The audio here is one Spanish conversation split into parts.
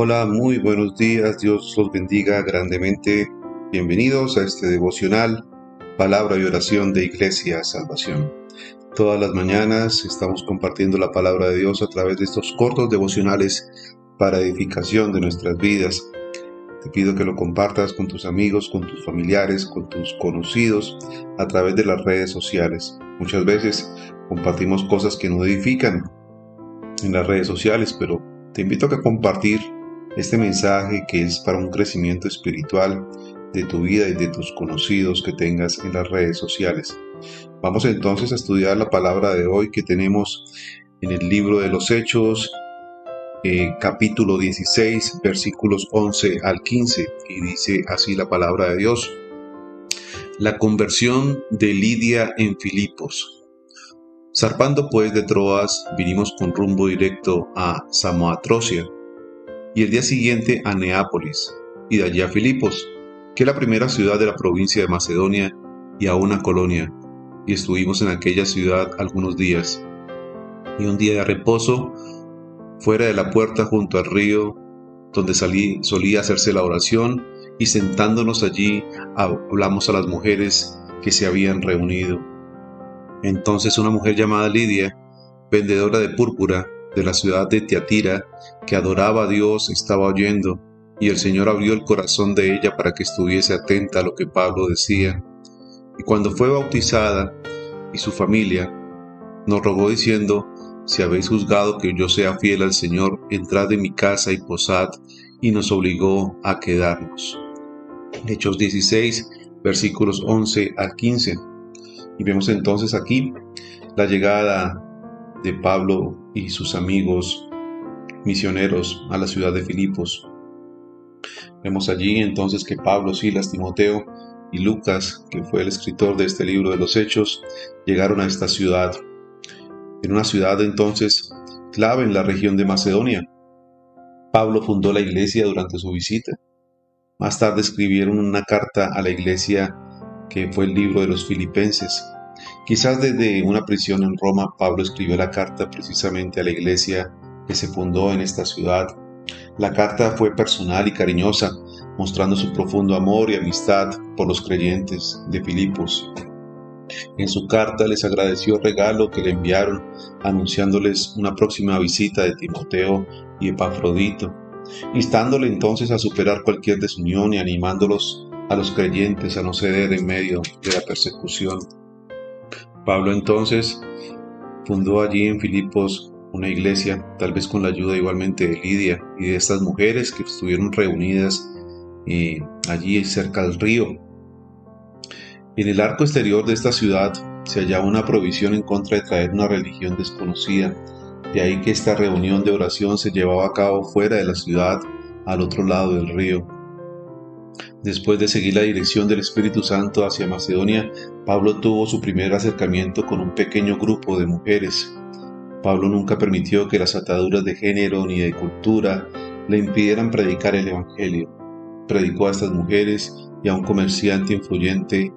Hola, muy buenos días, Dios los bendiga grandemente. Bienvenidos a este devocional, palabra y oración de Iglesia Salvación. Todas las mañanas estamos compartiendo la palabra de Dios a través de estos cortos devocionales para edificación de nuestras vidas. Te pido que lo compartas con tus amigos, con tus familiares, con tus conocidos a través de las redes sociales. Muchas veces compartimos cosas que no edifican en las redes sociales, pero te invito a compartir este mensaje que es para un crecimiento espiritual de tu vida y de tus conocidos que tengas en las redes sociales. Vamos entonces a estudiar la palabra de hoy que tenemos en el libro de los Hechos, eh, capítulo 16, versículos 11 al 15, y dice así la palabra de Dios. La conversión de Lidia en Filipos. Zarpando pues de Troas, vinimos con rumbo directo a Samoatrocia y el día siguiente a Neápolis, y de allí a Filipos, que es la primera ciudad de la provincia de Macedonia y a una colonia, y estuvimos en aquella ciudad algunos días. Y un día de reposo, fuera de la puerta junto al río, donde salí, solía hacerse la oración, y sentándonos allí hablamos a las mujeres que se habían reunido. Entonces una mujer llamada Lidia, vendedora de púrpura, de la ciudad de Tiatira, que adoraba a Dios, estaba oyendo, y el Señor abrió el corazón de ella para que estuviese atenta a lo que Pablo decía. Y cuando fue bautizada y su familia, nos rogó diciendo, si habéis juzgado que yo sea fiel al Señor, entrad en mi casa y posad, y nos obligó a quedarnos. Hechos 16, versículos 11 al 15. Y vemos entonces aquí la llegada de Pablo y sus amigos misioneros a la ciudad de Filipos. Vemos allí entonces que Pablo, Silas, Timoteo y Lucas, que fue el escritor de este libro de los Hechos, llegaron a esta ciudad. En una ciudad entonces clave en la región de Macedonia. Pablo fundó la iglesia durante su visita. Más tarde escribieron una carta a la iglesia que fue el libro de los filipenses. Quizás desde una prisión en Roma, Pablo escribió la carta precisamente a la iglesia que se fundó en esta ciudad. La carta fue personal y cariñosa, mostrando su profundo amor y amistad por los creyentes de Filipos. En su carta les agradeció el regalo que le enviaron, anunciándoles una próxima visita de Timoteo y Epafrodito, instándole entonces a superar cualquier desunión y animándolos a los creyentes a no ceder en medio de la persecución. Pablo entonces fundó allí en Filipos una iglesia, tal vez con la ayuda igualmente de Lidia y de estas mujeres que estuvieron reunidas eh, allí cerca del río. En el arco exterior de esta ciudad se hallaba una provisión en contra de traer una religión desconocida, de ahí que esta reunión de oración se llevaba a cabo fuera de la ciudad, al otro lado del río. Después de seguir la dirección del Espíritu Santo hacia Macedonia, Pablo tuvo su primer acercamiento con un pequeño grupo de mujeres. Pablo nunca permitió que las ataduras de género ni de cultura le impidieran predicar el Evangelio. Predicó a estas mujeres y a un comerciante influyente,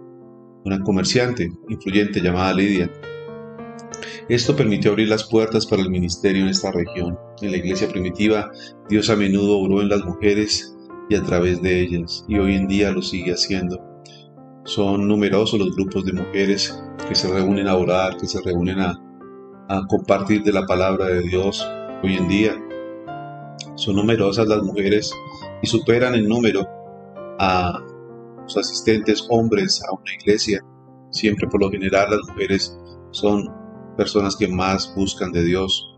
una comerciante influyente llamada Lidia. Esto permitió abrir las puertas para el ministerio en esta región. En la iglesia primitiva, Dios a menudo obró en las mujeres y a través de ellas, y hoy en día lo sigue haciendo. Son numerosos los grupos de mujeres que se reúnen a orar, que se reúnen a, a compartir de la palabra de Dios hoy en día. Son numerosas las mujeres y superan en número a los asistentes hombres a una iglesia. Siempre por lo general las mujeres son personas que más buscan de Dios.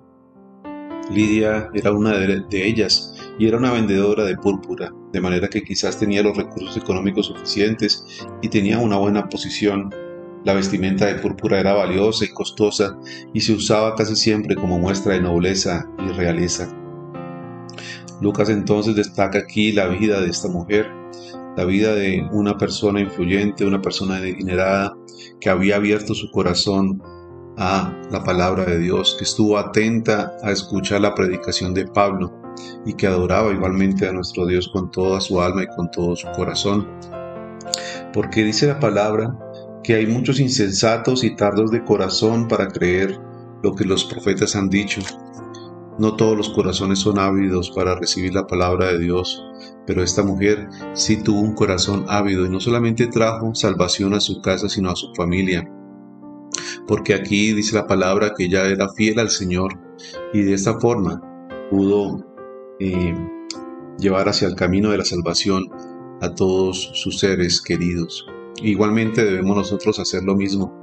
Lidia era una de ellas y era una vendedora de púrpura, de manera que quizás tenía los recursos económicos suficientes y tenía una buena posición. La vestimenta de púrpura era valiosa y costosa y se usaba casi siempre como muestra de nobleza y realeza. Lucas entonces destaca aquí la vida de esta mujer, la vida de una persona influyente, una persona adinerada que había abierto su corazón a la palabra de Dios, que estuvo atenta a escuchar la predicación de Pablo y que adoraba igualmente a nuestro Dios con toda su alma y con todo su corazón. Porque dice la palabra que hay muchos insensatos y tardos de corazón para creer lo que los profetas han dicho. No todos los corazones son ávidos para recibir la palabra de Dios, pero esta mujer sí tuvo un corazón ávido y no solamente trajo salvación a su casa, sino a su familia. Porque aquí dice la palabra que ella era fiel al Señor y de esta forma pudo eh, llevar hacia el camino de la salvación a todos sus seres queridos. Igualmente debemos nosotros hacer lo mismo.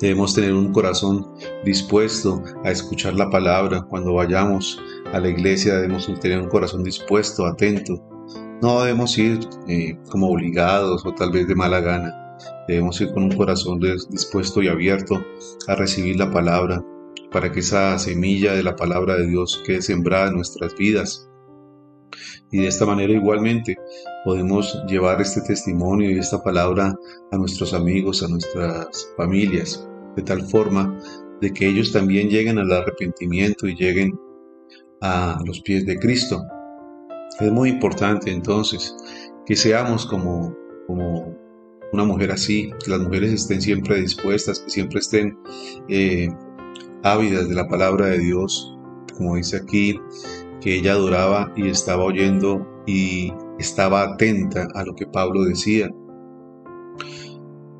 Debemos tener un corazón dispuesto a escuchar la palabra. Cuando vayamos a la iglesia debemos tener un corazón dispuesto, atento. No debemos ir eh, como obligados o tal vez de mala gana. Debemos ir con un corazón dispuesto y abierto a recibir la palabra para que esa semilla de la palabra de Dios quede sembrada en nuestras vidas y de esta manera igualmente podemos llevar este testimonio y esta palabra a nuestros amigos, a nuestras familias, de tal forma de que ellos también lleguen al arrepentimiento y lleguen a los pies de Cristo. Es muy importante entonces que seamos como, una mujer así, que las mujeres estén siempre dispuestas, que siempre estén eh, ávidas de la palabra de Dios, como dice aquí, que ella adoraba y estaba oyendo y estaba atenta a lo que Pablo decía.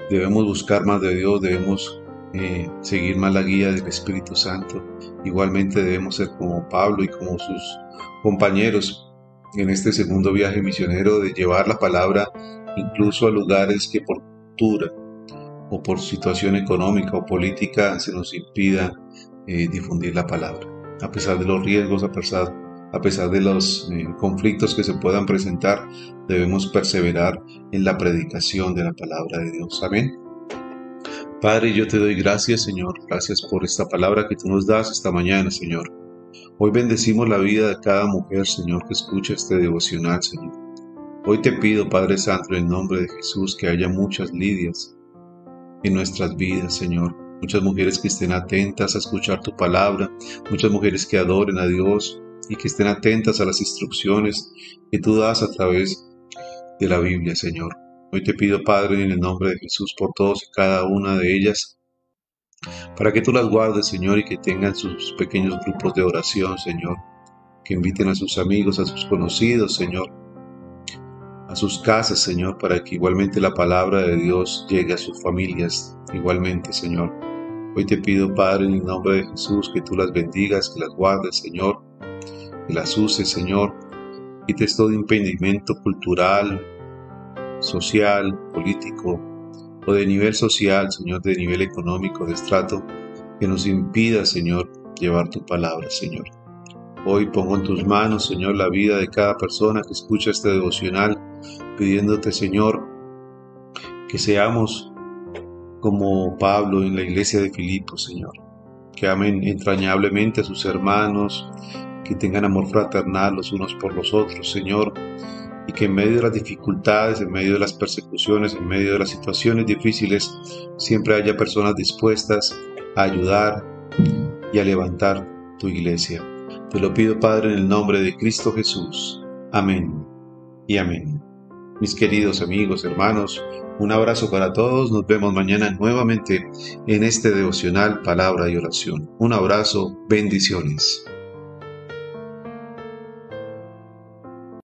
Debemos buscar más de Dios, debemos eh, seguir más la guía del Espíritu Santo. Igualmente debemos ser como Pablo y como sus compañeros en este segundo viaje misionero de llevar la palabra incluso a lugares que por cultura o por situación económica o política se nos impida eh, difundir la palabra. A pesar de los riesgos, a pesar a pesar de los eh, conflictos que se puedan presentar, debemos perseverar en la predicación de la palabra de Dios. Amén. Padre, yo te doy gracias, Señor. Gracias por esta palabra que tú nos das esta mañana, Señor. Hoy bendecimos la vida de cada mujer, Señor, que escucha este devocional, Señor. Hoy te pido, Padre Santo, en nombre de Jesús, que haya muchas lidias en nuestras vidas, Señor. Muchas mujeres que estén atentas a escuchar tu palabra, muchas mujeres que adoren a Dios, y que estén atentas a las instrucciones que tú das a través de la Biblia, Señor. Hoy te pido, Padre, en el nombre de Jesús, por todos y cada una de ellas, para que tú las guardes, Señor, y que tengan sus pequeños grupos de oración, Señor. Que inviten a sus amigos, a sus conocidos, Señor, a sus casas, Señor, para que igualmente la palabra de Dios llegue a sus familias, igualmente, Señor. Hoy te pido, Padre, en el nombre de Jesús, que tú las bendigas, que las guardes, Señor, las uses, Señor. Quites todo impedimento cultural, social, político o de nivel social, Señor, de nivel económico, de estrato, que nos impida, Señor, llevar tu palabra, Señor. Hoy pongo en tus manos, Señor, la vida de cada persona que escucha este devocional, pidiéndote, Señor, que seamos como Pablo en la iglesia de Filipos, Señor, que amen entrañablemente a sus hermanos, que tengan amor fraternal los unos por los otros, Señor, y que en medio de las dificultades, en medio de las persecuciones, en medio de las situaciones difíciles, siempre haya personas dispuestas a ayudar y a levantar tu iglesia. Te lo pido, Padre, en el nombre de Cristo Jesús. Amén y amén. Mis queridos amigos, hermanos, un abrazo para todos. Nos vemos mañana nuevamente en este devocional Palabra y Oración. Un abrazo, bendiciones.